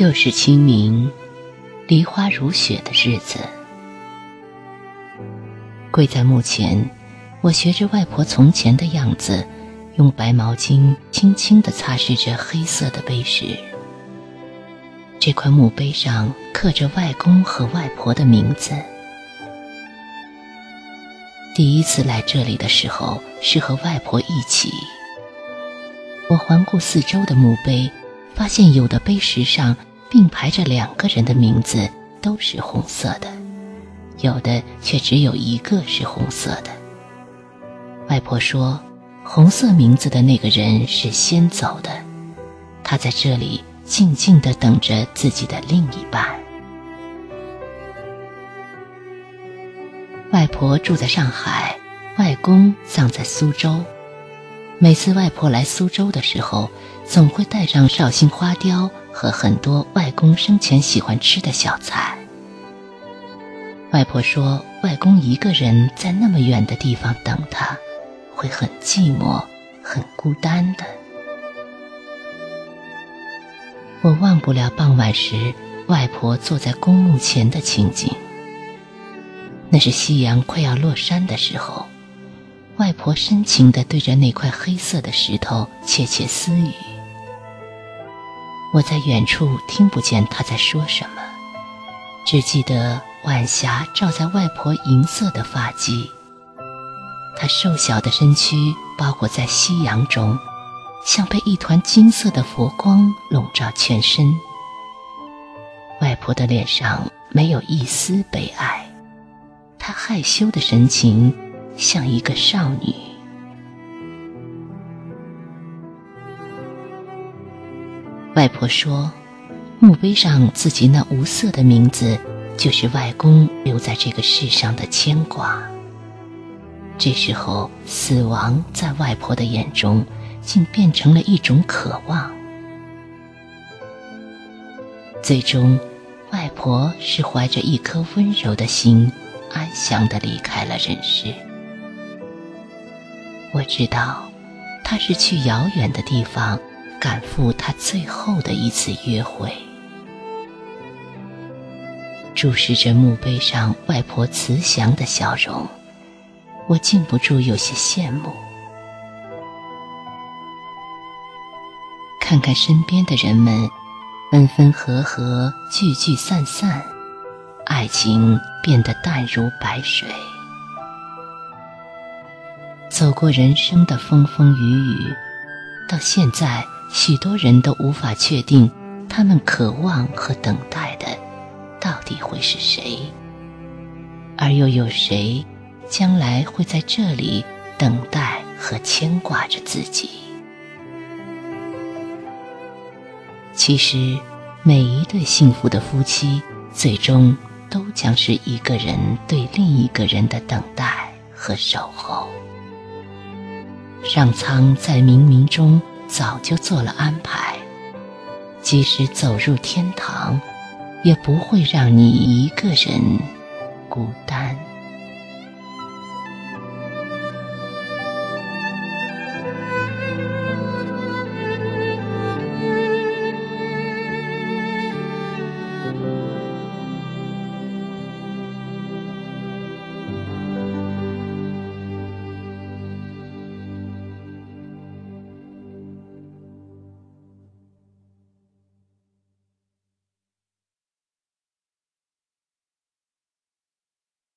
又是清明，梨花如雪的日子。跪在墓前，我学着外婆从前的样子，用白毛巾轻轻地擦拭着黑色的碑石。这块墓碑上刻着外公和外婆的名字。第一次来这里的时候，是和外婆一起。我环顾四周的墓碑，发现有的碑石上并排着两个人的名字，都是红色的；有的却只有一个是红色的。外婆说，红色名字的那个人是先走的，他在这里静静地等着自己的另一半。外婆住在上海，外公葬在苏州。每次外婆来苏州的时候，总会带上绍兴花雕和很多外公生前喜欢吃的小菜。外婆说，外公一个人在那么远的地方等她，会很寂寞、很孤单的。我忘不了傍晚时，外婆坐在公墓前的情景。那是夕阳快要落山的时候。外婆深情地对着那块黑色的石头窃窃私语，我在远处听不见他在说什么，只记得晚霞照在外婆银色的发髻，她瘦小的身躯包裹在夕阳中，像被一团金色的佛光笼罩全身。外婆的脸上没有一丝悲哀，她害羞的神情。像一个少女。外婆说，墓碑上自己那无色的名字，就是外公留在这个世上的牵挂。这时候，死亡在外婆的眼中，竟变成了一种渴望。最终，外婆是怀着一颗温柔的心，安详的离开了人世。我知道，他是去遥远的地方，赶赴他最后的一次约会。注视着墓碑上外婆慈祥的笑容，我禁不住有些羡慕。看看身边的人们，分分合合，聚聚散散，爱情变得淡如白水。走过人生的风风雨雨，到现在，许多人都无法确定，他们渴望和等待的，到底会是谁？而又有谁，将来会在这里等待和牵挂着自己？其实，每一对幸福的夫妻，最终都将是一个人对另一个人的等待和守候。上苍在冥冥中早就做了安排，即使走入天堂，也不会让你一个人孤单。